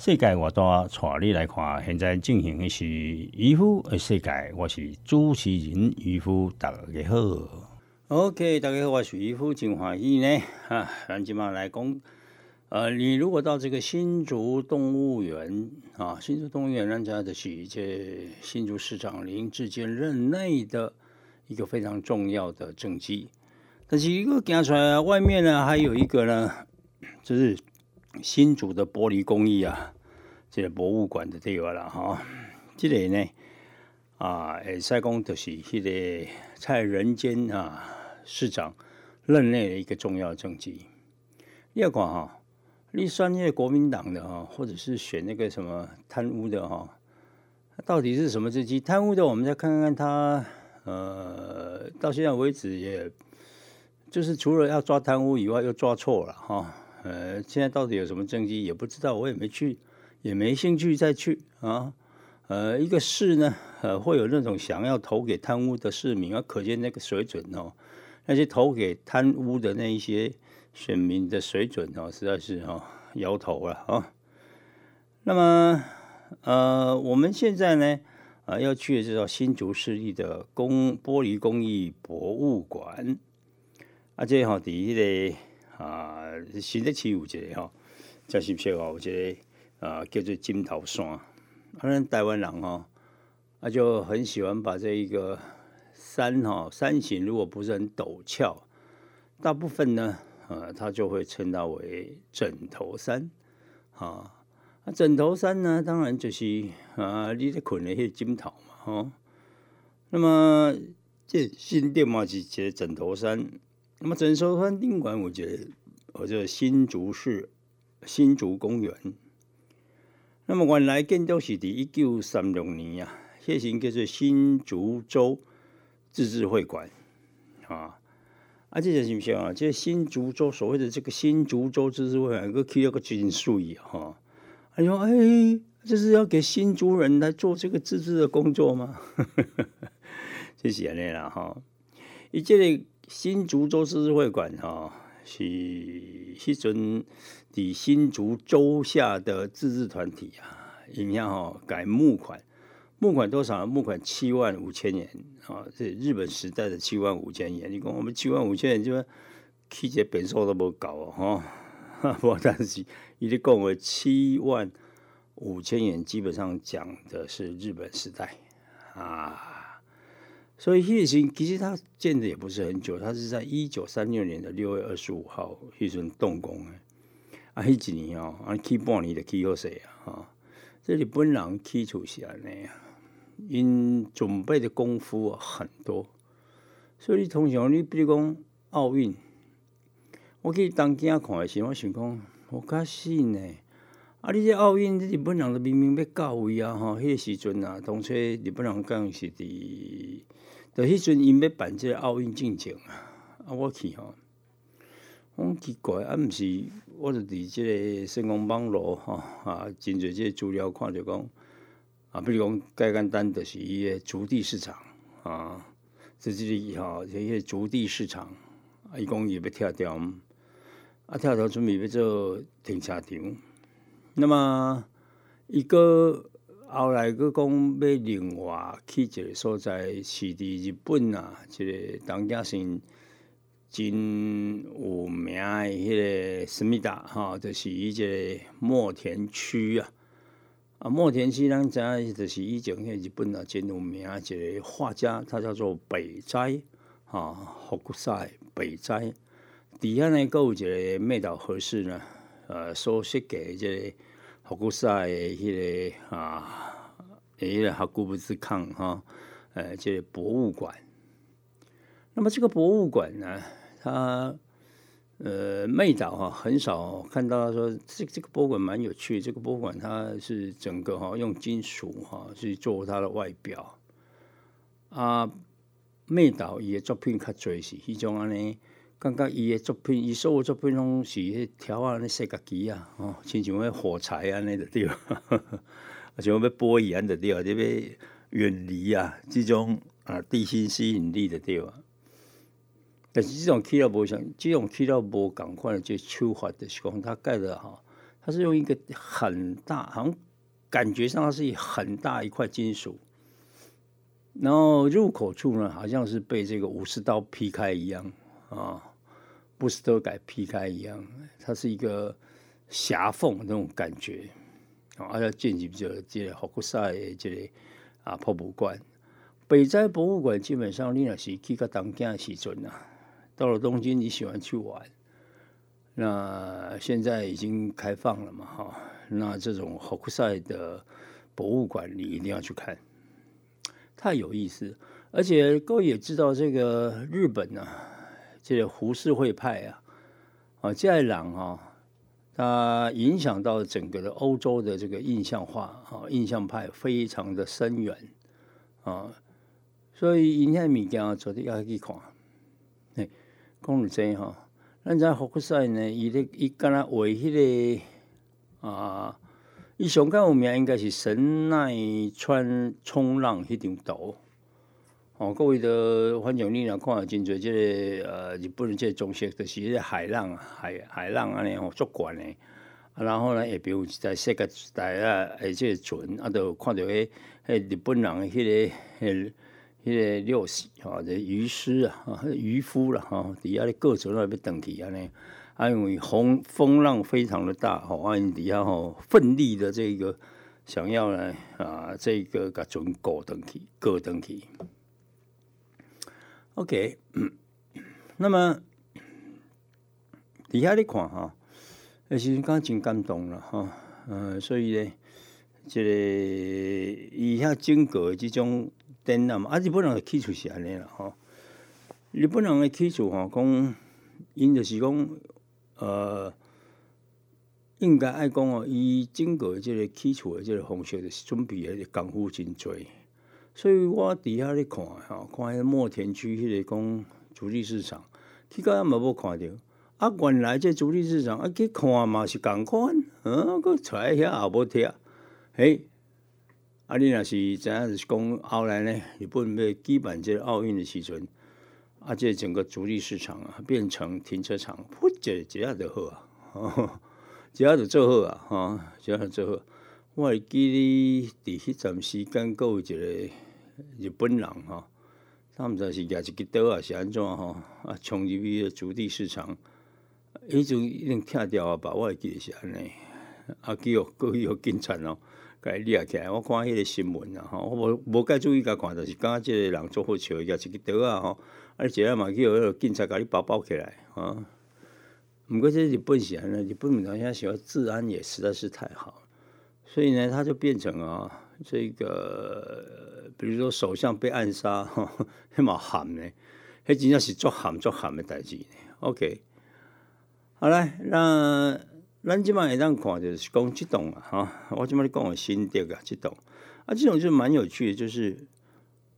世界我大，带你来看。现在进行的是渔夫的世界，我是主持人渔夫，大家好。OK，大家好，我是渔夫金华义呢。啊，咱今嘛来讲，呃，你如果到这个新竹动物园啊，新竹动物园人家的是这新竹市长林志坚任内的一个非常重要的政绩。但是一个讲出来，外面呢还有一个呢，就是。新竹的玻璃工艺啊，这个博物馆的地方了哈。这里呢啊，诶，塞公就是迄个蔡仁坚啊市长任内的一个重要政绩。你要看哈，你选那个国民党的哈，或者是选那个什么贪污的哈，到底是什么政绩？贪污的，我们再看看他，呃，到现在为止，也就是除了要抓贪污以外，又抓错了哈。呃，现在到底有什么政绩也不知道，我也没去，也没兴趣再去啊。呃，一个市呢，呃，会有那种想要投给贪污的市民啊，可见那个水准哦，那些投给贪污的那一些选民的水准哦，实在是哦摇头了啊。那么，呃，我们现在呢，啊，要去的是新竹市立的工玻璃工艺博物馆，啊，这好第一个。啊，新的起有一个吼，真是说哦，有一个啊叫做金头山。反正台湾人哈，他就很喜欢把这一个山哈山形，如果不是很陡峭，大部分呢，呃，他就会称它为枕头山。啊，啊，枕头山呢，当然就是啊，你在困的些金头嘛，吼。那么这新店嘛是一个枕头山。那么整首番宾馆，我觉得，我这新竹市新竹公园。那么原来建筑是伫一九三六年啊，现行叫做新竹州自治会馆啊。啊，这是不是啊？这新竹州所谓的这个新竹州自治会馆，个起了个军术语哈。哎呦哎，这是要给新竹人来做这个自治的工作吗？这是安尼啦哈。伊这个。新竹州自治会馆哈是迄阵伫新竹州下的自治团体啊，影响哈改募款，募款多少？募款七万五千元啊，这日本时代的七万五千元。你讲我们七万五千元，就起这本数都无够哦哈，不但是伊咧讲为七万五千元，基本上讲的是日本时代啊。所以叶兴其实他建的也不是很久，他是在一九三六年的六月二十五号叶顺动工的。啊，迄几年哦，啊起半年的起好势啊，哈，这里本人起出是安尼啊，因准备的功夫啊很多。所以你通常你比如讲奥运，我去当家看的时，我想讲，我较信呢。啊！你这奥运这，日本人都明明要到位啊！吼，迄个时阵啊，当初日本人讲是伫，就迄阵因要办这个奥运进程啊！啊，我去吼，我奇怪啊，毋是，我就伫这个新光网络吼啊，真侪这资料看着讲啊，比如讲，介简单就是伊个竹地市场啊，这这里吼，这些竹地市场啊，伊讲伊要跳掉，啊，跳掉准备要做停车场。那么，一个后来佫讲要另外去一个所在，是伫日本啊，一个东家是真有名的迄个思密达哈，就是伊个墨田区啊。啊，墨田区咱知影就是以前迄日本啊真有名一个画家，他叫做北斋啊，福国赛北斋。底下呢，佫有一个美岛和氏呢，呃，所设计即个。福古赛的迄个啊，迄个古布斯康哈，呃，这博物馆。那么这个博物馆呢，它呃，妹岛哈很少看到说这这个博物馆蛮有趣，这个博物馆它是整个哈用金属哈去做它的外表。啊，妹岛伊的作品较侪是迄种安尼，感觉伊的作品，伊所有作品拢是迄条啊，那设计机啊，哦，亲像迄火柴安尼的对，像要波一样的对，这边远离啊，这种啊地心吸引力的对。但是这种起到无像，这种起到无赶快的这手法的时候，它盖的哈，它是用一个很大，好像感觉上它是很大一块金属，然后入口处呢，好像是被这个武士刀劈开一样啊，不是都改劈开一样，它是一个狭缝那种感觉啊，而且进去就这个好古塞这个啊博物馆，北斋博物馆基本上你若是去个东京时阵啊。到了东京，你喜欢去玩，那现在已经开放了嘛？哈，那这种霍库塞的博物馆你一定要去看，太有意思。而且各位也知道，这个日本呢，这个胡适会派啊，啊，在朗啊，它影响到整个的欧洲的这个印象化啊，印象派非常的深远啊，所以影响物件做的要去看。讲了真吼，咱在福赛呢，伊咧伊敢若为迄个啊，伊上较有名应该是神奈川冲浪迄张图。哦，各位的反正你若看真侪即个呃日本即个中学，就是迄个海浪啊，海海浪安尼吼足悬诶。啊，然后呢，也比如一台世界时代啊，诶，即个船啊，都看到迄迄日本人迄个迄。迄个六喜哈，这渔师啊，啊，渔夫了哈，底下的各种那边等级啊呢，啊，因为风风浪非常的大哈，啊，底下吼奋力的这个想要呢啊，这个个船过等级，过等级。OK，那么底下你看哈，其实刚真感动了哈，呃，所以呢，这个以下经过这种。电啊嘛，啊日本人的起厝是安尼啦吼。日本人的起厝吼，讲因就是讲，呃，应该爱讲哦，伊整个即个起厝的即个方式，就是准备的功夫真多。所以我伫遐咧看吼，看迄墨田区迄个讲主力市场，去到嘛无看着。啊，原来这主力市场啊去看嘛是共款，嗯，佮揣遐也无听，嘿。啊，你若是怎样是讲后来呢？日本要举办这奥运的时阵，啊，这整个主力市场啊变成停车场，噗，这这样就好啊，这样就做好啊，哈，这样做好。我会记你伫迄阵时间，有一个日本人哈，他们知是举一支刀啊，是安怎哈？啊，冲入去主地市场，迄阵已经拆掉啊吧？我会记得是安尼，啊，叫各有警察哦。该掠起来，我看迄个新闻啊，吼，我无无该注意甲看，就是感觉即个人做好笑，举一个刀啊，吼，啊，一下嘛去迄个警察甲你包包起来，啊，毋过这日本是安尼，日本人现在喜欢治安也实在是太好，所以呢，他就变成啊，这个比如说首相被暗杀，哈，迄嘛喊呢，迄真正是作喊作喊的代志呢。OK，好来，那。咱即摆会当看就是讲即栋啊，哈！我即摆咧讲我新店啊，即栋啊，这种就蛮有趣的，就是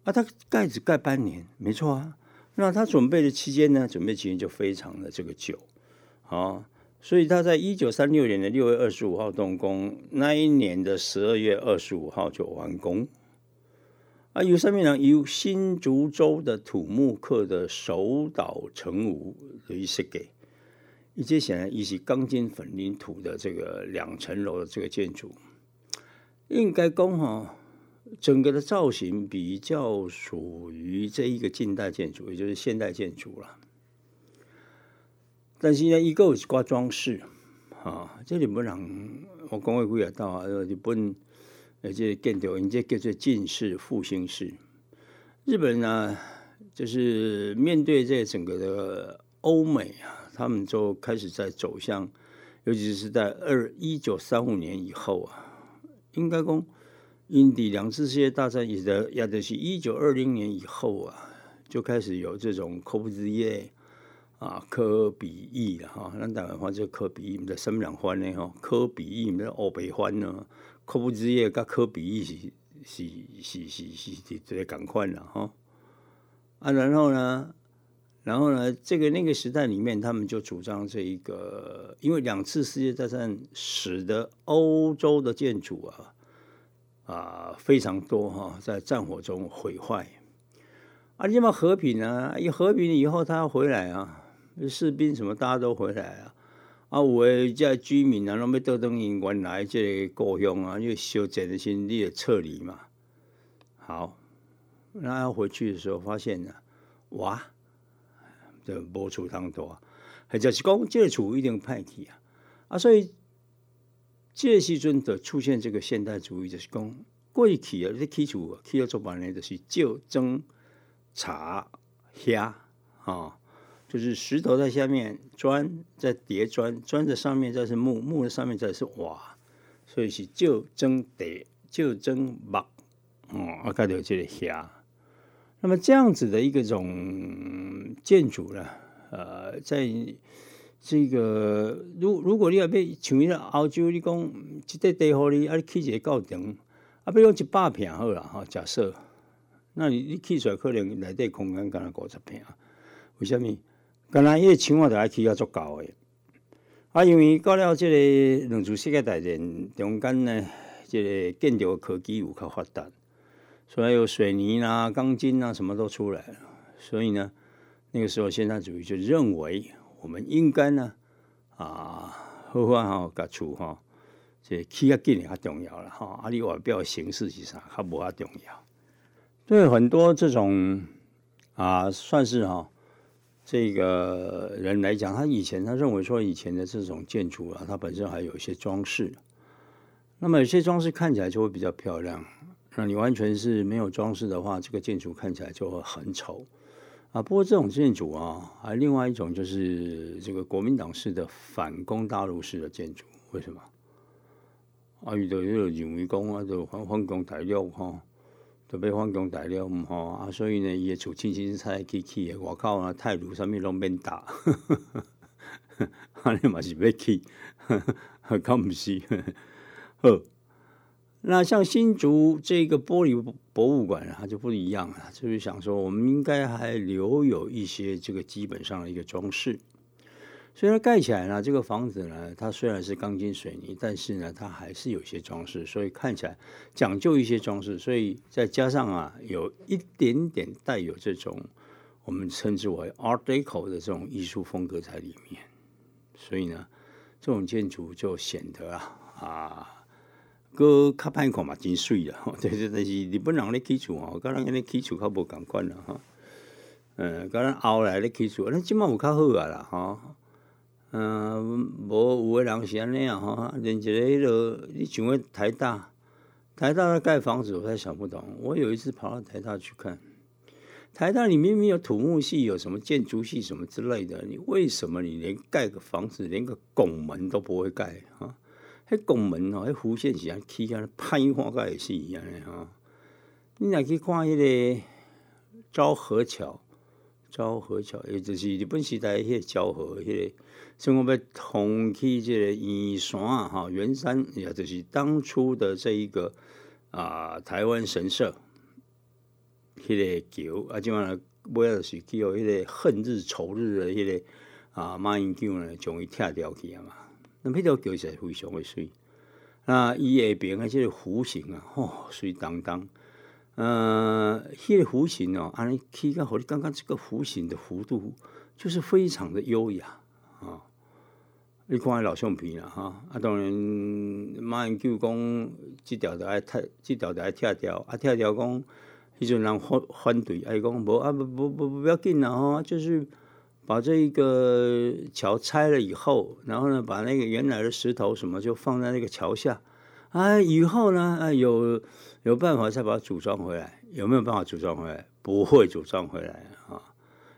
啊，它盖子盖半年，没错啊。那他准备的期间呢，准备期间就非常的这个久啊，所以他在一九三六年的六月二十五号动工，那一年的十二月二十五号就完工。啊，由上面呢由新竹州的土木课的首岛成武来设计。一些显然，一些钢筋混凝土的这个两层楼的这个建筑，应该讲哈，整个的造型比较属于这一个近代建筑，也就是现代建筑了。但是呢，一个有挂装饰啊，这里不能我讲会几啊到啊，日本而且建筑，人家叫做近世复兴式。日本呢，就是面对这整个的欧美啊。他们就开始在走向，尤其是在二一九三五年以后啊，应该讲，印第两次世界大战也的，也就是一九二零年以后啊，就开始有这种 COVID 啊，科比意啦哈，咱台湾话叫科比意，毋知什么人翻的吼，科比意毋知欧北翻呢？科布之夜甲科比意是是是是是是这个共款啦哈。啊，然后呢，然后呢，这个那个时代里面，他们就主张这一个，因为两次世界大战使得欧洲的建筑啊啊非常多哈，在战火中毁坏。啊，你嘛和平啊，一和平以后，他要回来啊。士兵什么大家都回来啊，啊，有诶这居民啊，拢要倒等因原来这个故乡啊，就修整的新你的撤离嘛。好，那要回去的时候发现呢，哇，这无厝通住，或者是讲这个厝一定歹去啊，啊，所以这个时阵的出现这个现代主义，就是讲过去啊，你起厝起要做办呢，就是就蒸茶虾啊。就是石头在下面，砖在叠砖，砖在上面，再是木，木的上面再是瓦，所以是就蒸叠，就蒸木，哦，啊，盖到这个下。那么这样子的一个种建筑呢，呃，在这个如如果你要被像那澳洲，你讲一块地好你，啊，你起一个高顶，啊，比如一百平好了哈，假设，那你你起出来可能内底空间可能五十平，为什么？刚才迄个墙啊，就爱起啊足够诶。啊，因为到了即个两次世界大战中间呢，即个建筑科技有较发达，所以有水泥啦、钢筋啊，什么都出来了。所以呢，那个时候现代主义就认为，我们应该呢，啊，好好吼，甲厝吼，这起较紧较重要了哈。啊，你外表形式是啥，较无遐重要。对很多这种啊，算是哈。这个人来讲，他以前他认为说，以前的这种建筑啊，它本身还有一些装饰，那么有些装饰看起来就会比较漂亮。那你完全是没有装饰的话，这个建筑看起来就会很丑啊。不过这种建筑啊，还另外一种就是这个国民党式的反攻大陆式的建筑，为什么？啊，遇到这个认为讲啊，就反反攻大陆哈。都被反攻大了，毋吼啊！所以呢，伊诶厝轻轻才起起诶，外口啊，态度啥物拢免打，安尼嘛是要起，可毋是？好，那像新竹这个玻璃博物馆，它就不一样了，就是想说，我们应该还留有一些这个基本上的一个装饰。虽然盖起来呢，这个房子呢，它虽然是钢筋水泥，但是呢，它还是有些装饰，所以看起来讲究一些装饰，所以再加上啊，有一点点带有这种我们称之为 Art Deco 的这种艺术风格在里面，所以呢，这种建筑就显得啊啊，个卡派口嘛真水了，对 对，但是日本人咧起厝哦，跟人咧起厝较无共款了哈，嗯，跟人后来咧起厝，那即码有较好啊啦哈。嗯，无有诶人是安尼啊吼，连一个迄个，你像个台大，台大的盖房子，我才想不懂。我有一次跑到台大去看，台大里明明有土木系，有什么建筑系什么之类的，你为什么你连盖个房子，连个拱门都不会盖啊？迄拱门哦，迄弧线是安起啊，拍花盖也是一样的哈。你若去看迄个昭和桥。昭和桥，也就是日本时代迄个昭和，迄个，所以我要通起这个圆山啊，哈，圆山，也就是当初的这一个啊，台湾神社，迄个桥，啊，怎嘛尾仔是叫迄个恨日仇日的迄个啊，马英九呢，将伊拆掉去啊嘛，那迄条桥是非常的水，那伊下边啊，即个弧形啊，吼，水当当。呃，迄个弧形哦，安尼起个，你刚刚这个弧形的弧度就是非常的优雅！你看老橡皮啦哈，啊当然马英九讲这条的爱拆，这条的爱拆掉，啊拆掉讲，迄阵人反反对，哎讲无啊不不不不要紧啦哈，就是把这一个桥拆了以后，然后呢，把那个原来的石头什么就放在那个桥下。啊，以后呢？啊，有有办法再把它组装回来？有没有办法组装回来？不会组装回来啊！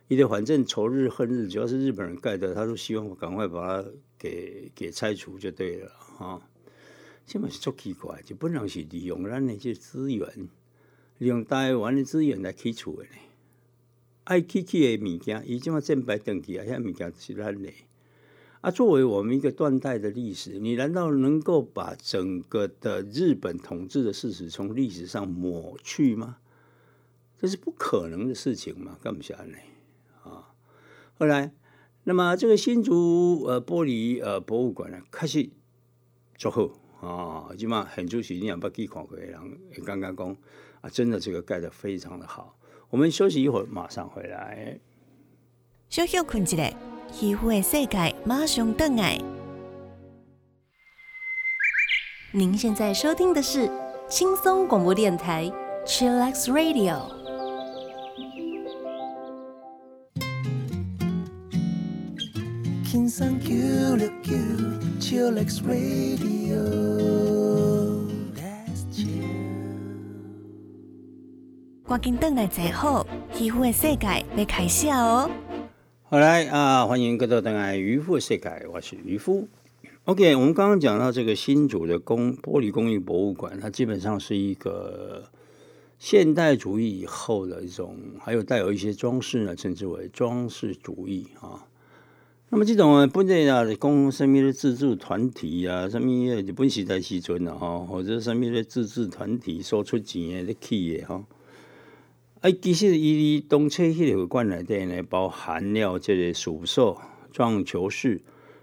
因为反正仇日恨日，只要是日本人盖的，他都希望赶快把它给给拆除就对了哈！这么是足奇怪，就本人是利用咱那些资源，利用台湾的资源来起厝的呢。爱去去的物件，伊即马正摆登记啊，遐物件是咱的。啊，作为我们一个断代的历史，你难道能够把整个的日本统治的事实从历史上抹去吗？这是不可能的事情嘛，干不下来啊。后来，那么这个新竹呃玻璃呃博物馆呢，开始做好啊，起码很出席，你两百几看过的人也刚刚讲啊，真的这个盖的非常的好。我们休息一会儿，马上回来。小休困一下。皮肤的世界马上登来。您现在收听的是轻松广播电台 Chillax Radio。轻松 Q 六 Q Chillax Radio。赶紧登来坐好，渔夫的世界要开始哦。好来啊！欢迎各位登来渔夫世界，我是渔夫。OK，我们刚刚讲到这个新竹的工玻璃工艺博物馆，它基本上是一个现代主义以后的一种，还有带有一些装饰呢，称之为装饰主义啊。那么这种本地啊，供什么的自助团体啊，什么日本时代时阵啊，哈，或者什么的自治团体收出钱的去的哈。哎，其实伊东车迄个馆内底呢，包含了这个宿舍、撞球室、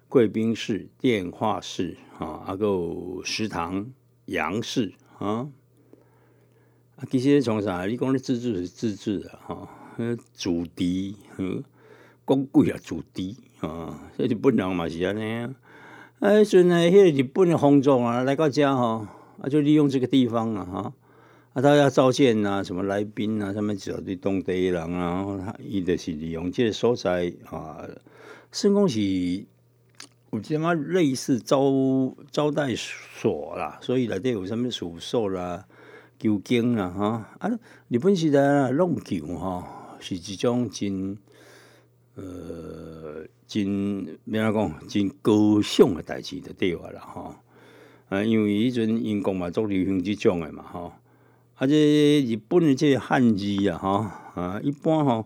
贵宾室、电话室啊，还有食堂、洋室啊。啊，其实从啥？你讲的自治是自治的哈，主题，嗯，讲贵啊，主题啊，这日本人嘛是安尼啊。哎，阵呢，迄个日本的风俗啊，来到遮吼，啊，就利用这个地方啊，哈。啊，大家召见啊，什么来宾啊，他们找对当地人啊，他伊就是利用这个所在啊，甚公是有这么类似招招待所啦，所以内底有什么宿舍啦、酒间啦，哈啊，日本时代弄酒哈，是一种真呃真咩样讲，真高尚的代志的对话啦，哈啊，因为以阵英国嘛做流行即种的嘛，哈。啊，这日本的这汉字啊，哈啊，一般哈，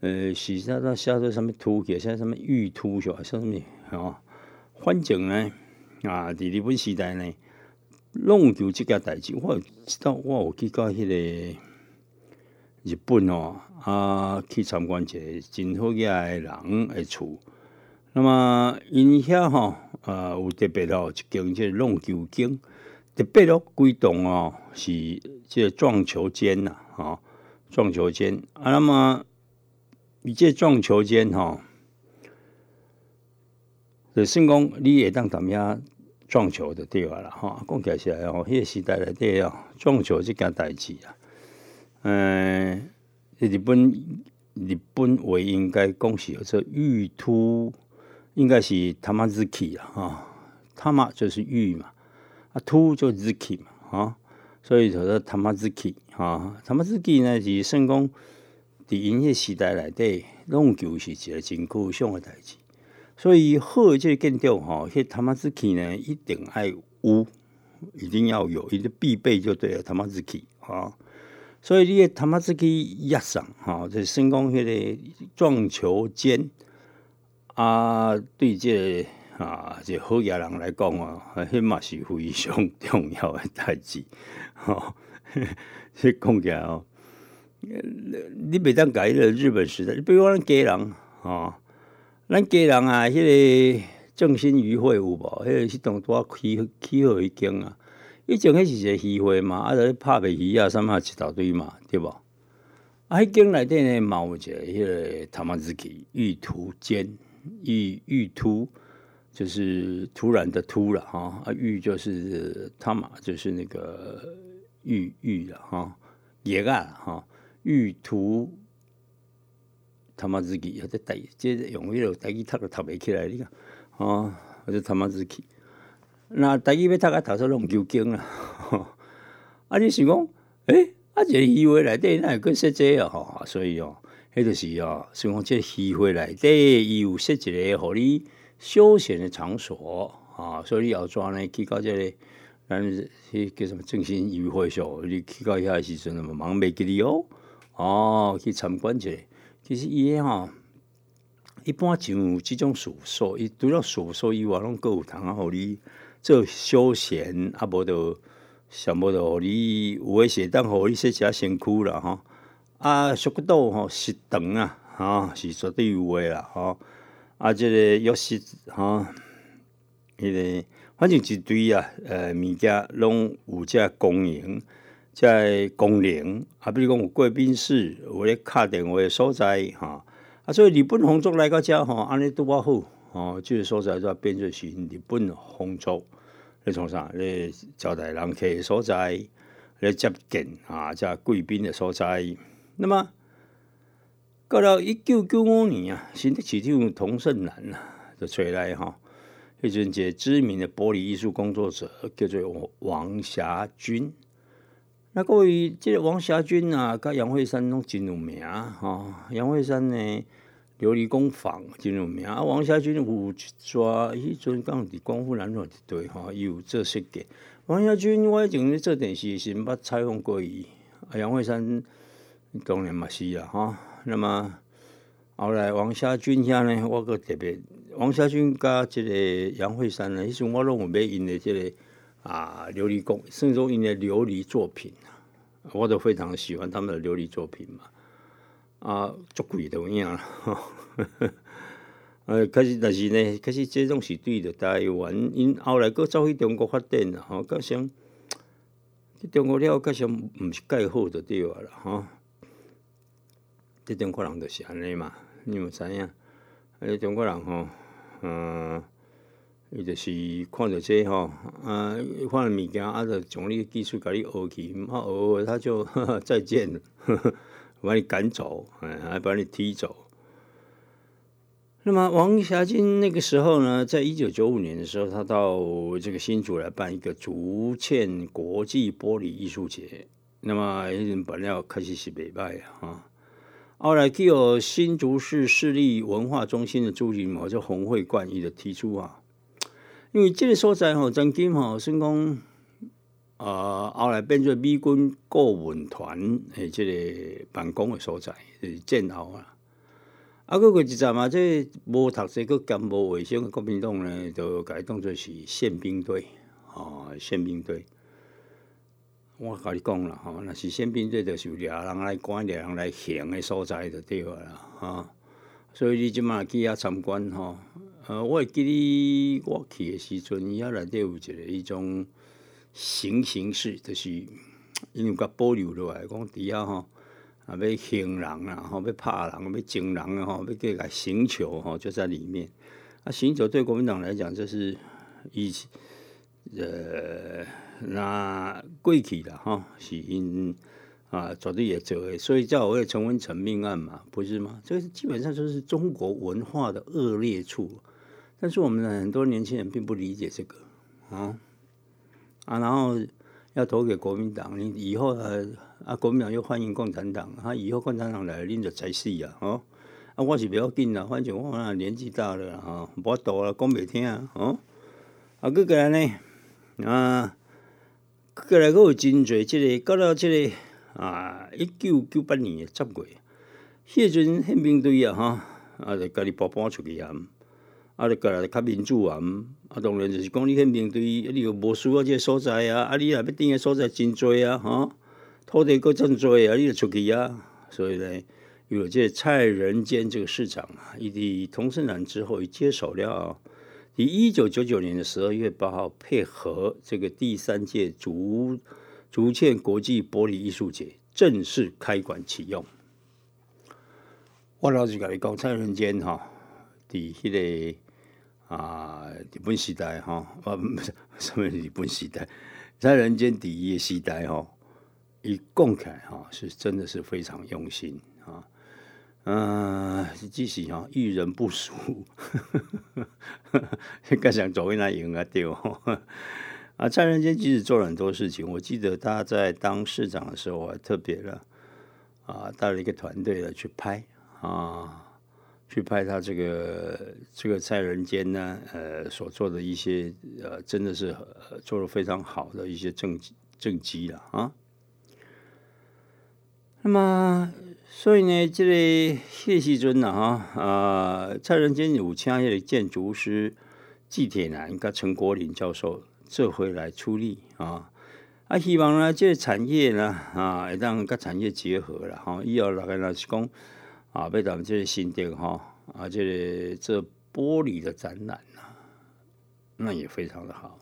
呃，是啥子写做什么突起，写什么玉突是吧？写什么啊？反正呢，啊，伫日本时代呢，弄球这件代志，我有知道我有去到迄个日本哦，啊，去参观一个真好嘅人的厝。那么因遐吼，啊，有特别哦，一间即弄球间。特别咯，规栋哦，是这撞球间呐，哈，撞球间啊。那么，你这撞球间哈，就算讲你会当踮遐撞球的对啊啦，吼。讲起来是吼，迄个时代内底哦，撞球即件代志啊，嗯，日本日本为应该恭喜这玉突，应该是他妈日起啊，哈，他妈就是玉嘛。啊，突就 ziki 嘛，啊，所以就说他妈 ziki 啊，他妈 ziki 呢是算讲伫音乐时代内底弄球是一个真高尚的代志，所以好这个建筑吼，迄他妈 ziki 呢一定爱有，一定要有，一个必备就对了，他妈 ziki 啊，所以你他妈 ziki 压上哈，就算讲迄个撞球间啊，对这。啊，这好野人来讲哦，迄嘛是非常重要的代志。吼，这讲起来哦，你袂当改个日本时代，比如讲咱家人哦，咱家人啊，迄个正新渔会有无？迄个是当多起起好一间啊，以前迄是一个渔会嘛，啊，在拍卖鱼啊，什么一大堆嘛，对无？啊，迄间内底呢，嘛有一个迄个他妈自己玉图间玉玉图。就是突然的突了哈啊玉就是他嘛就是那个玉玉了哈也干哈玉图他妈自己还在带接着用迄个带去读都读袂起来你看啊或者他妈自己那带去要读啊读出弄究竟啊。啊你想讲诶啊这议会内底那有更设计啊哈所以哦迄就是哦想讲这议会内底伊有设一个互你休闲的场所啊，所以你要抓呢去到这里，咱去叫什么正新渔会所，你去到遐时阵，么忙袂记哩哦，哦，去参观者，其实伊个吼，一般像即种事务所，伊除了事务所以外，拢各有通啊，互你做休闲，啊无着上无着互你有诶是当互你说一下身躯啦吼。啊，熟骨岛吼食堂啊，吼是绝对有诶啦吼。啊，即个浴室吼，迄个反正一堆啊，呃，物件拢有遮公营。在公园，啊，比如讲有贵宾室，有咧敲电话诶所在，吼，啊，所以日本皇族来到遮，吼，安尼拄啊好，吼，即个所在就变做是日本皇族咧创啥咧招待人客所在，咧接见啊，即贵宾的所在。那么到了一九九五年啊，新的市长童胜男啊，就出来哈，迄阵一个知名的玻璃艺术工作者叫做王霞军。那各位，即个王霞军啊，甲杨惠山拢真有名吼。杨惠山呢，琉璃工坊真有名啊。王霞军有一抓，迄阵讲伫光复南路一堆吼伊，有做设计。王霞军我以前咧做电视时，捌采访过伊。啊，杨惠山当然嘛是啊，吼。那么后来王霞军遐呢，我个特别，王霞军甲即个杨惠山呢，迄阵我拢有买因的即个。啊，琉璃工，甚至因的琉璃作品啊，我都非常喜欢他们的琉璃作品嘛。啊，足贵的影啦，呃，可是但是呢，可是这种是对的。台湾因后来搁走去中国发展啦，吼，加上去中国了，加上毋是盖好的对啊啦，吼。这中国人就是安尼嘛，你有知影？啊，中国人吼，嗯。伊就是看着这吼，啊，看了物件，啊，就从你技术甲你学去，啊，学他就 再见，把你赶走，哎，还把你踢走。那么王霞金那个时候呢，在一九九五年的时候，他到这个新竹来办一个竹堑国际玻璃艺术节。那么本来开始是北拜啊，后来具有新竹市市立文化中心的主席嘛，就洪会冠义的提出啊。因为这个所在吼，曾经吼，算讲，呃，后来变做美军顾问团诶，这个办公的所在，是战后啊。啊，个个一阵嘛，这无读书、个干无卫生的国民党呢，就改当做是宪兵队，哦，宪兵队。我甲你讲啦，吼，那是宪兵队，就是掠人来管、掠人来行的所在，就对啦，哈。所以你即马去遐参观，吼。呃，我会记你我去的时阵，伊遐内底有一个迄种行刑事，就是因为甲保留落来，讲底下吼，啊要刑人啊，吼要拍人，要惊人啊，吼要给个刑求吼，就在里面。啊，刑求对国民党来讲，就是以呃那过去的哈，是因啊绝对也做诶，所以叫我会陈文成命案嘛，不是吗？这基本上就是中国文化的恶劣处。但是我们很多年轻人并不理解这个啊啊，然后要投给国民党，你以后呃啊，国民党又欢迎共产党，他以后共产党来拎着才死啊，哦啊，我是不要紧啦，反正我那年纪大了哈，无多了讲袂听啊，哦啊，过来呢啊，过来个有真侪，即个到了即个啊，一九九八年十月，迄阵宪兵队啊，哈啊，就家己搬搬出去啊。啊，你过来较民主啊，啊，当然就是讲你去面对，你又无需要这个所在啊，啊，你若要定个所在真多啊，吼，土地够真多啊，你就出去啊。所以呢，有这菜人间这个市场啊，伊伫同生南之后，伊接手了。以一九九九年的十二月八号，配合这个第三届竹竹堑国际玻璃艺术节正式开馆启用。我老实甲你讲，菜人间哈，伫迄个。啊，日本时代哈，啊不是，什么日本时代，在人间第一时代哈，一共起来哈，是真的是非常用心啊，嗯，即使哈遇人不淑，更想走回那赢啊丢 啊，在人间即使做了很多事情，我记得他在当市长的时候，我还特别的啊带了一个团队来去拍啊。去拍他这个这个在人间呢，呃，所做的一些呃，真的是做的非常好的一些政政绩了啊。那么所以呢，这个谢希尊呐，哈啊，蔡仁坚有请迄个建筑师季铁男跟陈国林教授这回来出力啊。啊，希望呢，这个产业呢，啊，会当甲产业结合了哈。以后大概若是讲啊，被咱们这个新店哈，啊，这个这玻璃的展览呐，那也非常的好。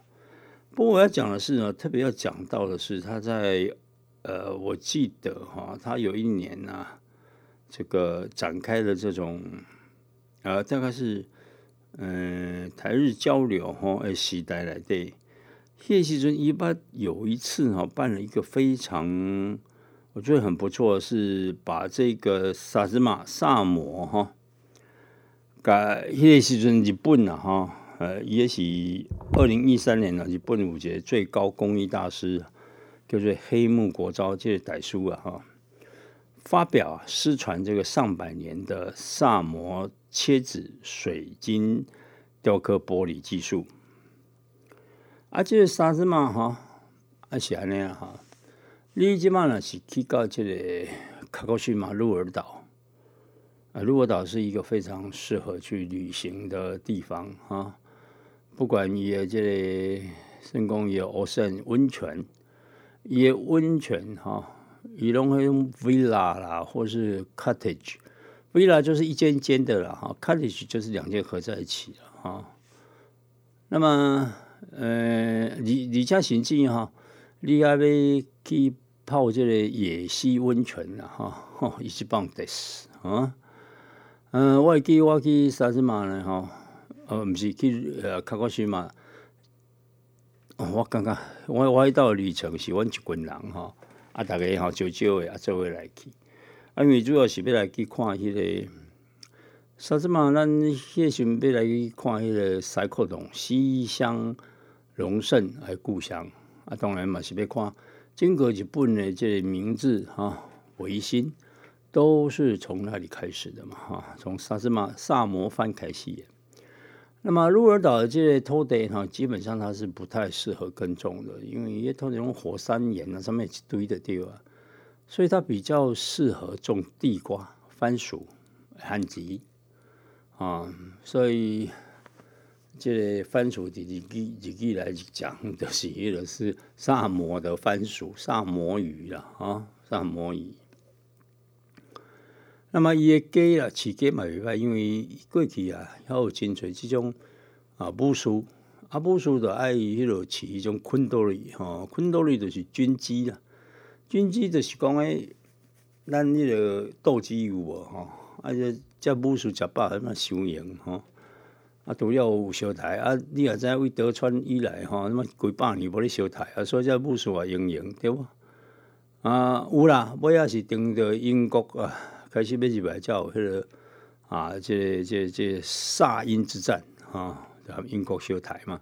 不过我要讲的是呢，特别要讲到的是，他在呃，我记得哈，他有一年呢，这个展开了这种呃，大概是嗯，台日交流哈，哎，时代来的谢希尊一般有一次哈，办了一个非常我觉得很不错，是把这个萨斯马萨摩哈，改谢希尊日本了哈。呃，也是二零一三年呢，日本武节最高工艺大师，叫做黑木国昭，这是傣书啊哈，发表失传这个上百年的萨摩切子水晶雕刻玻璃技术。啊，这个沙子嘛哈，啊是安尼啊哈，你即嘛呢是去到这个卡高须马鹿儿岛，啊，鹿儿岛是一个非常适合去旅行的地方哈。不管伊的这个圣公有奥森温泉，伊的温泉哈，伊拢会用 villa 啦，或是 cottage，villa 就是一间间的啦哈，cottage 就是两间合在一起了哈。那么，呃，李李家行进哈，你还要去泡这个野溪温泉啦哈，哦，一起棒的是啊，嗯，我记我去沙子马呢哈。呃，毋是去呃，卡高西嘛？我感觉我我迄道旅程是阮一群人吼，啊，逐个吼少少诶，啊，做伙来去。啊，因为主要是要来去看迄个啥子嘛？咱迄时阵要来去看迄个西克洞西乡隆盛诶故乡。啊，当然嘛是要看经过日本的这个名字哈，维新都是从那里开始的嘛哈，从萨斯马萨摩藩开始。那么鹿儿岛的这些土地哈，基本上它是不太适合耕种的，因为一些土地用火山岩啊上面一堆的地方，所以它比较适合种地瓜、番薯、旱吉啊。所以这番薯的日记日记来讲，就写的是萨摩的番薯、萨摩鱼啦啊，萨摩鱼。那么伊个鸡啦，饲鸡嘛袂歹，因为过去啊，还有真侪即种啊武士，啊武士就爱迄落饲迄种昆多利吼，昆多利就是军鸡啦，军鸡就是讲诶，咱迄个斗鸡有无吼，啊这这武士食饱，那收赢吼，啊除了有烧台，啊你也知为德川以来吼，那么几百年无咧烧台，啊所以这武士也营营对无？啊有啦，尾也是顶着英国啊。开始要入来叫迄个啊，这这这萨英之战啊，英国修台嘛。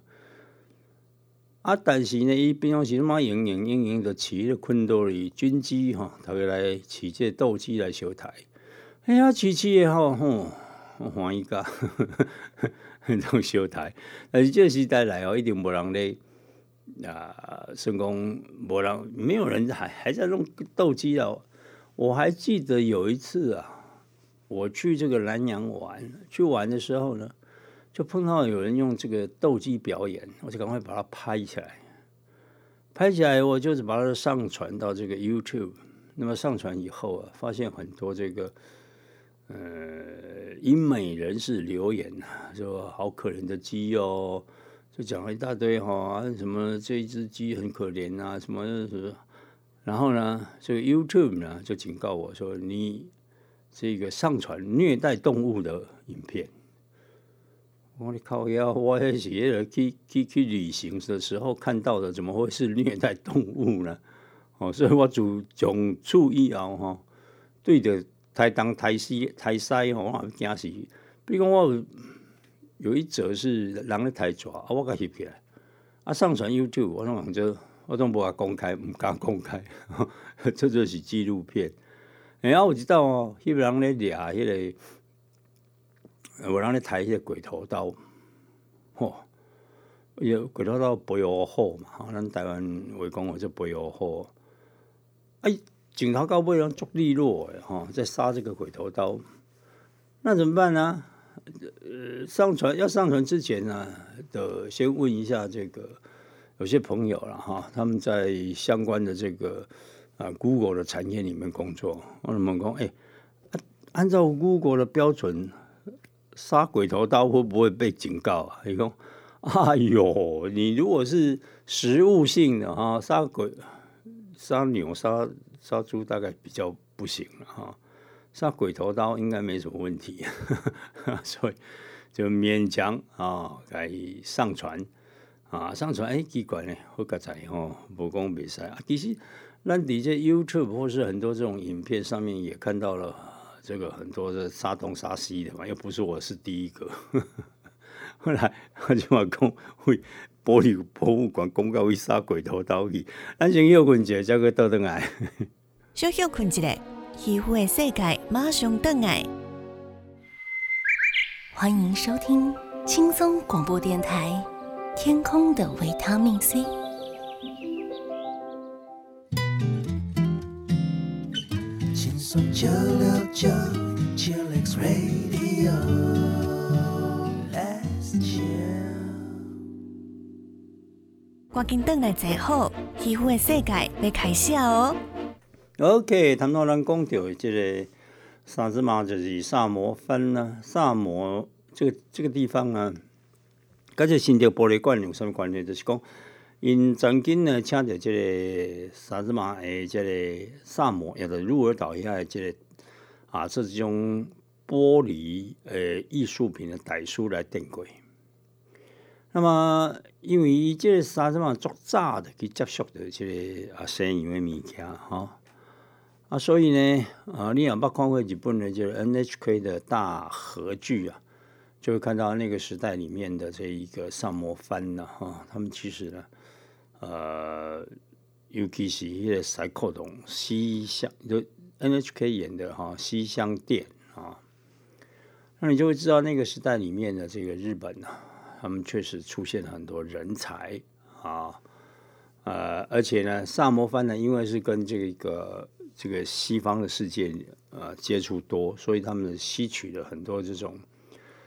啊，但是呢，伊平常时嘛营营营营的饲个昆多里军机哈，他会来饲这斗鸡来修台。哎呀，饲饲也好吼，欢喜噶，种修台。但是这个时代来哦，一定无人咧啊，成功无人，没有人还还在弄斗鸡哦。我还记得有一次啊，我去这个南洋玩，去玩的时候呢，就碰到有人用这个斗鸡表演，我就赶快把它拍起来。拍起来，我就是把它上传到这个 YouTube。那么上传以后啊，发现很多这个呃英美人士留言呐，说好可怜的鸡哦，就讲了一大堆哈，什么这一只鸡很可怜啊，什么什么。然后呢，这个 YouTube 呢就警告我说：“你这个上传虐待动物的影片。”我的靠呀！我也是去去去旅行的时候看到的，怎么会是虐待动物呢？哦，所以我主从注意啊哈，对着台东台西台西吼，我惊死。比如讲我有一则是人咧台抓，啊，我甲翕起来，啊上传 YouTube，我拢就。我拢无法公开，唔敢公开，这就是纪录片。然后我知道哦，迄个人咧掠迄个，有人咧抬迄个鬼头刀，吼，有鬼头刀背好好嘛，吼，咱台湾话讲我就背好好。哎，镜头高不能做利落的哈，在杀这个鬼头刀，那怎么办呢？呃，上传要上传之前呢，的先问一下这个有些朋友了哈，他们在相关的这个啊 Google 的产业里面工作，我们讲哎，按照 Google 的标准，杀鬼头刀会不会被警告啊？你讲，哎呦，你如果是实物性的哈，杀鬼、杀牛、杀杀猪大概比较不行了哈。杀鬼头刀应该没什么问题，所以就勉强啊，来上传啊，上传哎，奇怪呢，好个在吼，不讲比赛啊。其实，那底下 YouTube 或是很多这种影片上面也看到了这个很多的杀东杀西的嘛，又不是我是第一个。后来我就话讲，会玻璃博物馆公告会杀鬼头刀去，咱先休困一下，再个倒转来。小休困一下。皮肤的世界马上登来，欢迎收听轻松广播电台《天空的维他命 C》。轻松九六九我紧登来坐好，皮肤的世界要开始哦。OK，谈到咱讲到这个萨子马就是萨摩藩呢，萨摩这个这个地方啊，跟这新的玻璃罐有什么关系？就是讲，因曾经呢，请到这个萨子马诶，这个萨摩，也是鹿儿岛下的这个啊，这种玻璃诶艺术品的代书来订过。那么，因为这个萨子马做早的去接触的这个啊西洋的物件哈。啊，所以呢，啊，你两把看过日本的，就是 NHK 的大合剧啊，就会看到那个时代里面的这一个上摩藩呢，哈，他们其实呢，呃，尤其是一个赛克东西乡，就 NHK 演的哈西乡店啊，那你就会知道那个时代里面的这个日本呢，他们确实出现了很多人才啊，呃，而且呢，萨摩藩呢，因为是跟这个这个西方的世界呃接触多，所以他们吸取了很多这种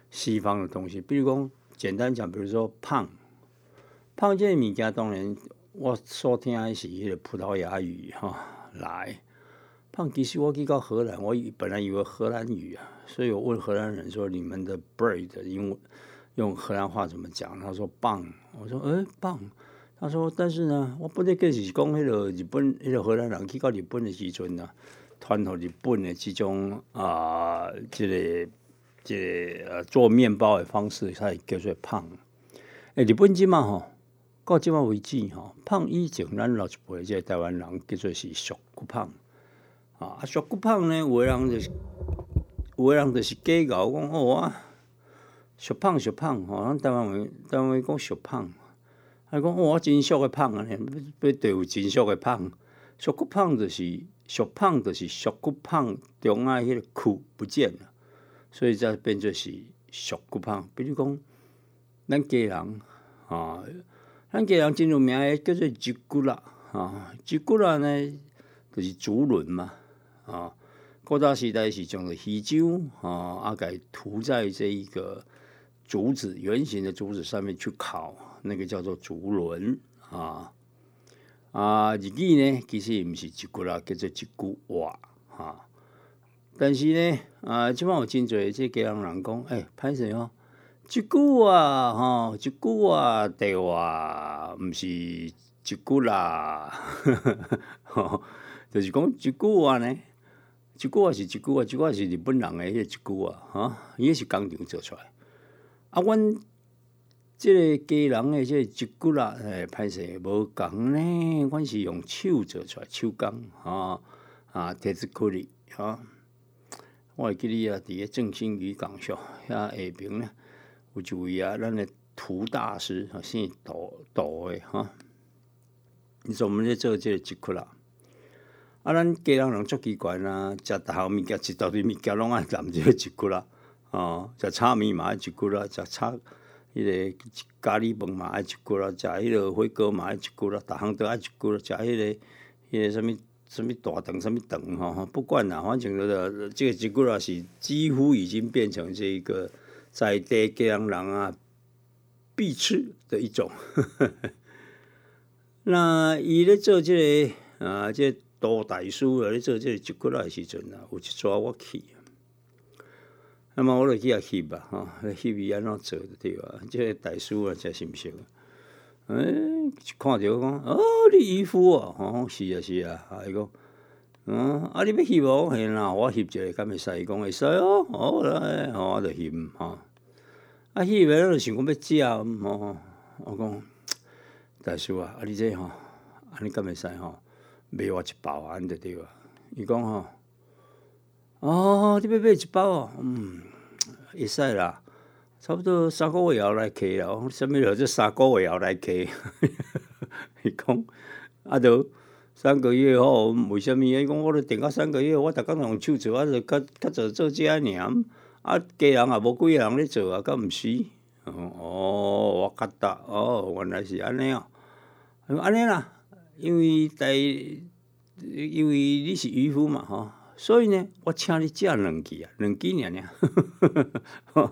西方的东西。比如讲，简单讲，比如说胖胖这物件，当然我说听的是迄个葡萄牙语哈来胖。其实我去到荷兰，我本来以为荷兰语啊，所以我问荷兰人说：“你们的 bread 英文用荷兰话怎么讲？”他说：“棒。”我说：“哎，棒。”他说：“但是呢，我本来计是讲迄个日本、迄个荷兰人去到日本的时阵呢，传统日本的这种啊，这个、这个、呃做面包的方式，才叫做胖。诶，日本即嘛吼，到即嘛为止吼，胖以前咱老一辈即台湾人叫做是俗骨胖啊，俗骨胖呢，有的人就是，有的人就是计较讲哦啊，俗胖俗胖吼，咱台湾话台湾话讲俗胖。他讲我真俗诶胖啊，要对有真俗诶胖，俗骨胖就是俗胖就是俗骨胖中啊，迄个骨不见了，所以才变做是俗骨胖。比如讲，咱家人啊，咱家人真有名诶叫做吉骨啦啊，吉骨啦呢就是竹轮嘛啊，古早时代是种鱼酒啊，啊，给涂在这一个竹子圆形的竹子上面去烤。那个叫做竹轮啊啊，日语呢其实毋是一句啦，叫做一句话啊。但是呢啊，即摆有真侪即家人人讲，诶，歹势哦，一句啊，吼，一句啊，地话毋是一句啦，吼，就是讲一骨啊呢，一句话是一句话，一句话是日本人诶迄个一骨啊，哈，伊也是工厂做出来啊，阮。即个家人诶，即个一骨啦，诶，歹势无共呢。阮是用手做出来，手工啊啊，铁子颗粒啊。我会记哩啊，伫个正兴渔港上遐下边呢，有一位啊，咱诶涂大师啊，姓杜杜诶哈。你说我们咧做即个一骨啦，啊，咱家人人足奇怪啦，食大项物件，一大堆物件拢爱含即个一骨啦，哦，食炒面嘛爱一骨啦，食炒。迄个咖喱饭嘛，爱一骨啦；食迄个火锅嘛，爱一骨啦；逐项都爱一骨啦；食迄个迄个啥物什么大肠什么肠哈，不管啦，反正个这个结果啊是几乎已经变成这个在地给人啊必吃的一种。那伊咧做这个啊，这大大叔啊咧做这个结果啊时阵啊，有一抓我去。那么我就去啊翕吧，吼，翕伊安怎做对啊？这个大叔啊，真心熟。哎，看着讲，哦，你衣服啊，哦，是啊是啊，啊伊讲，嗯，啊你要翕无？嘿啦，我翕一个，敢会使？伊讲会使哦，好来，吼，我就翕，吼。啊翕完了，想讲要食，吼，我讲，大叔啊，啊你这吼，啊你敢会使吼？买我一包安就对啊。伊讲吼。哦，你要买一包哦，嗯，会使啦，差不多三个月后来开啦。什么了？这三个月后来开？伊讲啊，都三个月后，为什么？伊讲我都订到三个月，我逐工用手做，啊，就较较做做遮尔。啊，家人也无几个人咧做啊，敢毋是？哦，我觉得哦，原来是安尼哦，安尼啦，因为在因为你是渔夫嘛，吼。所以呢，我请你食两支啊，两支尔尔，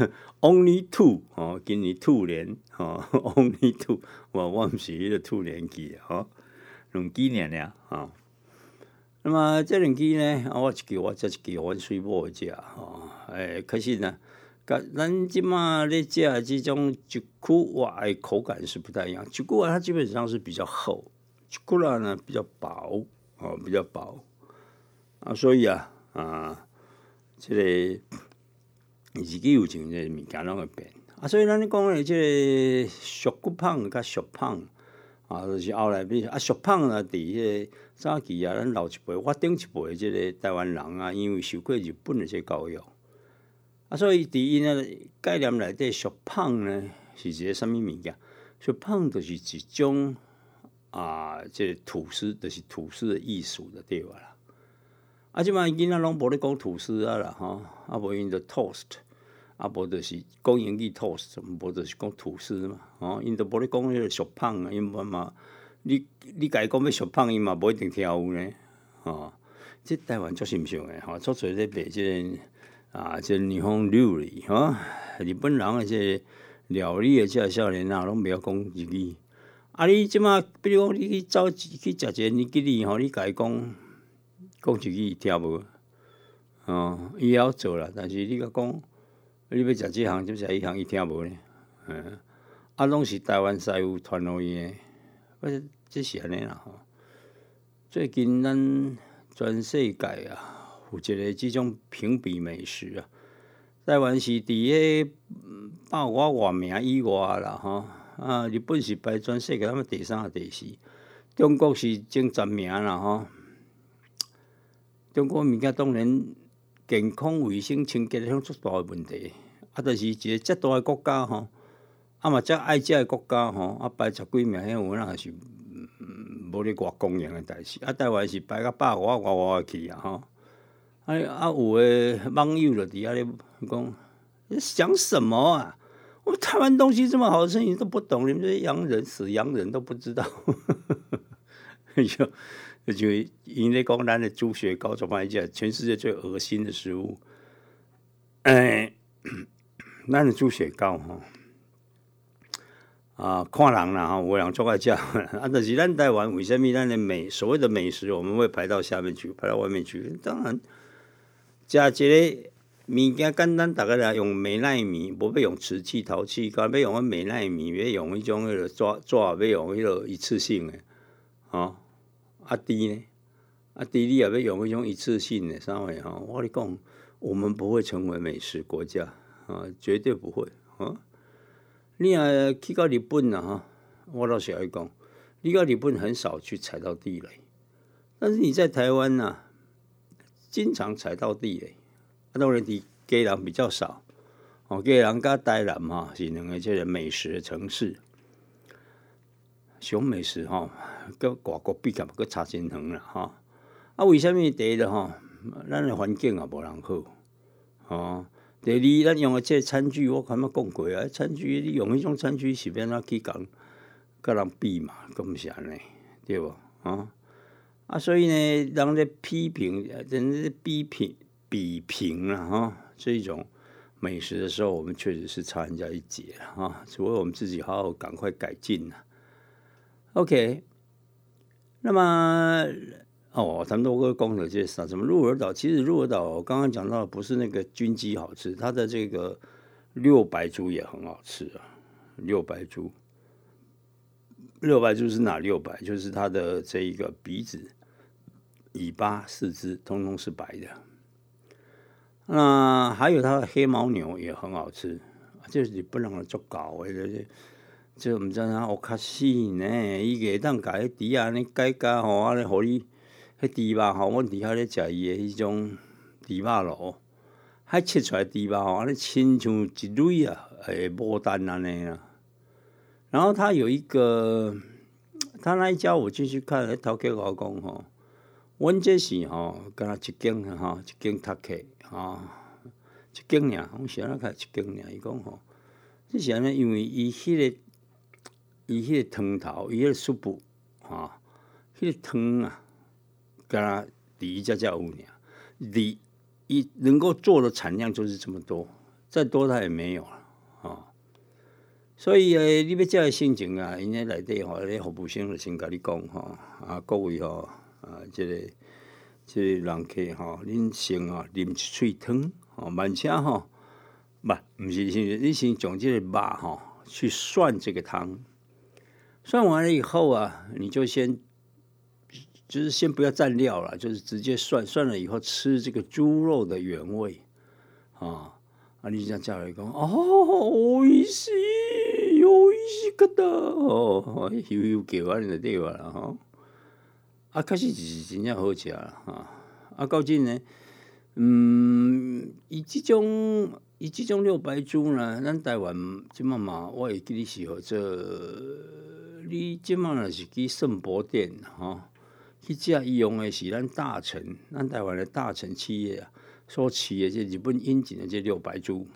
Only two 哦，今年兔年哦，Only two，我我毋是迄个兔年期哦，两支尔尔哦。那么这两支呢，我一支我这一支我水某食哦，诶，可是呢，甲咱即马咧食即种菊苦哇，口感是不太一样。菊苦啊，它基本上是比较厚，菊苦啦呢比较薄哦，比较薄。啊，所以啊，啊，即个自己有情这物件拢会变。啊，所以咱讲诶，即个俗骨胖甲俗胖啊，就是后来比啊俗胖啊，伫迄个早期啊，咱老一辈、我顶一辈即个台湾人啊，因为受过日本诶些教育，啊，所以伫因诶概念内底，俗胖呢是一个啥物物件？俗胖就是一种啊，即个吐司，就是吐司的艺术的对吧啦？啊，即摆囡仔拢无咧讲吐司啊啦，吼，啊无因着 toast，啊无就是讲英语 toast，无就是讲吐司嘛，吼，因着无咧讲迄个小胖啊，因为嘛，你你家己讲要小胖，伊嘛无一定听有呢，吼，即台湾足心上诶，吼，做做咧卖即个啊，即日本料理，吼，日本人诶即个料理诶，即少年啊，拢袂晓讲日语，啊，你即马比如讲你去走去食一个年吉哩，吼，你家己讲。讲一句听无，哦，伊也晓做啦，但是你甲讲，你要食即项，就食迄项，伊听无呢。嗯，啊，拢是台湾师傅传落伊诶，我即是安尼啦吼。最近咱全世界啊，有一个即种评比美食啊，台湾是伫迄百外外名以外啦吼。啊，日本是排全世界他们第三、第四，中国是前十名啦吼。中国物件当然健康卫生清洁是最大诶问题，啊，就是一个遮大诶国家吼，啊嘛遮爱食诶国家吼，啊排十几名，迄有哪是无咧外公营诶代志，啊台湾是排到百外外外去啊吼，啊啊有诶网友就伫遐咧讲，你想什么啊？我们台湾东西这么好吃，你都不懂，你们这些洋人死洋人都不知道，哎 呦！就因咧讲咱的猪血糕怎么讲？全世界最恶心的食物。哎，咱的猪血糕吼，啊，看人啦吼，有人做爱食，啊，但是咱台湾为什么咱的美所谓的美食，我们会排到下面去，排到外面去？当然，食一个物件简单，大概来用美奈米，无要用瓷器、陶器，干要用美奈米，要用迄种迄个抓抓，要用迄个一次性的，吼。啊低呢？啊低你也要用迄种一次性的，三位哈，我跟你讲，我们不会成为美食国家啊，绝对不会啊！你也去到日本了哈，我老实讲，你到日本很少去踩到地雷，但是你在台湾呢，经常踩到地雷。啊，当然你家人比较少，哦，家人甲台南哈是两个这个美食的城市。熊美食吼，跟外国比较佫差真远啦吼。啊，为什么第一吼，咱的环境也无人好，吼。第二，咱用的这餐具，我看嘛讲过啊，餐具你用迄种餐具是变哪去讲，甲人比嘛，咁是安尼，对无？啊，啊，所以呢，人在批评，真是批评比评了哈。这种美食的时候，我们确实是差人家一截啊。除非我们自己好好赶快改进了。OK，那么哦，咱们都会讲的这些啥？什么鹿儿岛？其实鹿儿岛刚刚讲到，不是那个军鸡好吃，它的这个六白猪也很好吃啊。六白猪，六白猪是哪六白？就是它的这一个鼻子。尾巴、四肢通通是白的，那还有它的黑牦牛也很好吃，就是你不能做搞的，这这我们叫它我卡西呢，伊个当甲迄猪啊，尼改改吼，安尼互你迄猪肉吼，阮伫遐咧食伊诶迄种猪肉咯，还切出来猪肉吼，安尼亲像一蕊啊，诶，牡丹安尼啊。然后他有一个，他那一家我进去看，迄头家我讲吼。阮这是吼，敢若一间吼，一间读客吼，一间尔，我是安开一间尔。伊讲吼，这是安尼，因为伊迄个，伊迄个汤头，伊迄个素布吼，迄个汤啊，敢若第一家家有尔，你伊能够做的产量就是这么多，再多他也没有了啊。所以诶，你要这心情啊，因为内底吼，咧服务生就先甲你讲吼，啊，各位吼。啊，即个即个人客吼，恁先啊啉一喙汤，吼，慢车吼，不，毋是先，你先将即个肉吼去涮这个汤，涮完了以后啊，你就先就是先不要蘸料了，就是直接涮，涮了以后吃这个猪肉的原味，啊，啊，你这样叫来讲，哦，おいしい、おいしかった，哦，悠悠叫安尼就对啦，吼。啊，确实是真正好食啦，哈！啊，到今呢，嗯，伊即种伊即种六白猪呢，咱台湾即嘛嘛，我会记你是号做， 你即嘛若是去圣博店，吼，去食伊用的是咱大成，咱台湾的大成企业啊，所饲的这日本引进的这六白猪，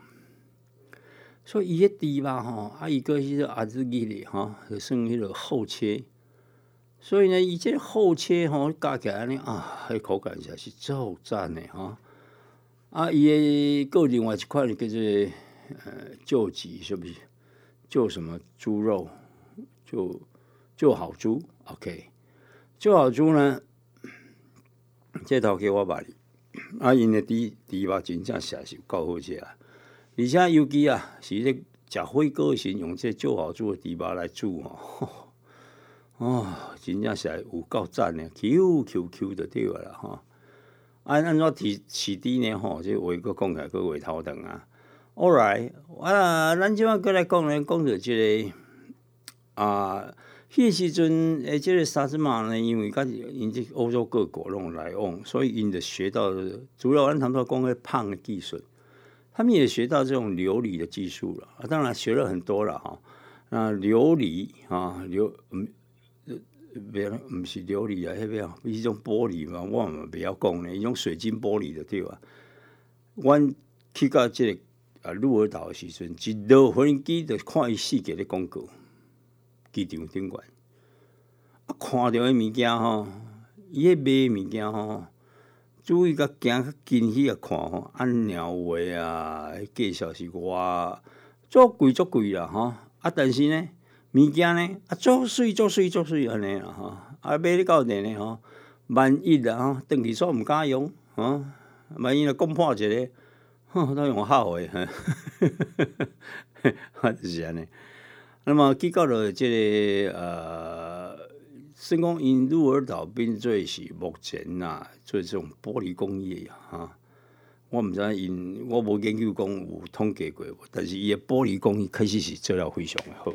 所以伊迄猪吧，吼，啊，伊个迄个阿兹基哩，哈，就算迄个后切。所以呢，伊这后切吼加起来呢啊，迄口感实是足赞的哈。啊，伊诶个另外一款叫做呃旧脊，是不是？旧什么猪肉？就就好猪，OK。就好猪呢，这头给我买哩。啊，因的猪猪肉真正实是够好食啊。而且尤其啊，是咧食火锅时用这就好猪的猪肉来煮吼。哦，真正是有够赞的，Q Q Q 的对啦哈。按按照提起低呢吼，就我一个讲起来个尾头疼啊。All right，啊，咱即摆过来讲呢，讲着即个啊，迄时阵诶，即个沙子马呢，因为甲因即欧洲各国拢来往，所以因着学到主要咱谈到讲个胖的技术，他们也学到这种琉璃的技术了。啊，当然学了很多了哈。那琉璃啊，琉嗯。别，毋是琉璃啊，迄个啊，迄种玻璃嘛，我嘛不要讲呢，迄种水晶玻璃的对吧？阮去到这个啊鹿儿岛时阵，一落飞机就看伊世界的广告，机场顶管啊，看到迄物件吼，伊迄卖物件吼，注意甲行较近去啊看吼，按鸟话啊，介绍是偌足贵足贵啦吼，啊，但是呢。物件呢啊，足水足水足水安尼啦吼，啊买咧到店呢吼，万一啊吼，登记煞毋敢用吼，万一若讲破一个，吼都用好诶，哈，就是安尼。那么结果了，即个呃，成功因鹿儿岛并做是目前呐做这种玻璃工业哈，我毋知因我无研究讲有统计过，但是伊诶玻璃工艺确实是做了非常诶好。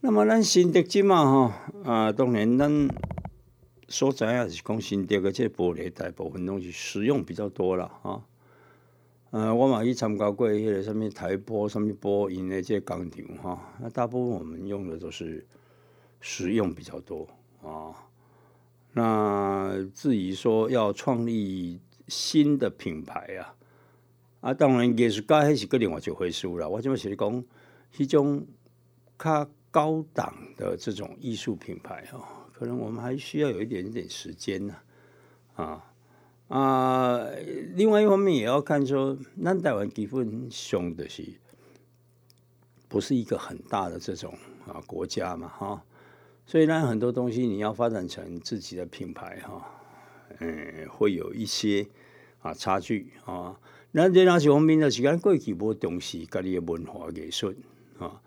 那么咱新德即嘛吼啊，当然咱所在也是讲新德个这玻璃大部分拢是使用比较多啦哈。呃，我嘛去参加过迄个什么台玻、什么玻因的这钢厂哈，那大部分我们用的都是实用比较多啊。那至于说要创立新的品牌啊，啊，当然艺术家还是个另外一回事啦。我即么是讲，迄种较高档的这种艺术品牌哦，可能我们还需要有一点点时间呢，啊啊，啊另外一方面也要看说，那台湾基本上的是，不是一个很大的这种啊国家嘛，哈，所以呢，很多东西你要发展成自己的品牌，哈，嗯，会有一些啊差距啊。那这那是方面的时间过去无重视家己的文化艺术啊。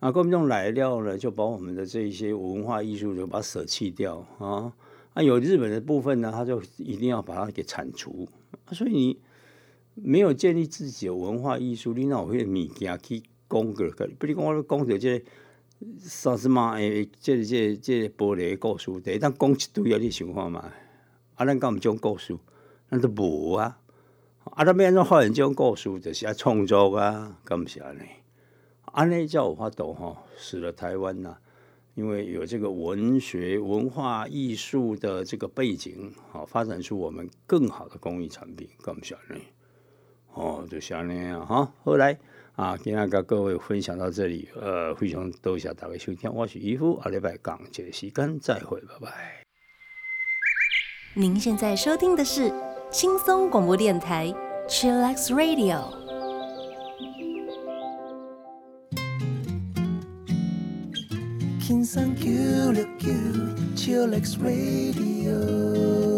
啊，国民党来了呢，就把我们的这一些文化艺术就把它舍弃掉啊。啊，有日本的部分呢，他就一定要把它给铲除。所以你没有建立自己的文化艺术，你那会物件去讲个，不你讲我讲着这三十码诶，这这这玻璃故事，第一当讲一堆啊，你想看嘛？啊，咱讲唔种故事，咱都无啊。啊，咱变种发展种故事，就是要创作啊，咁唔是安尼。安内叫我发抖哈，使得台湾呐，因为有这个文学、文化艺术的这个背景，好发展出我们更好的工艺产品，更小呢，哦，就像那样哈。后来啊，今天跟各位分享到这里，呃，非常多谢大家收听，我是渔夫，阿礼拜讲这个时间再会，拜拜。您现在收听的是轻松广播电台，Chillax Radio。轻松九六九，Chillax Radio。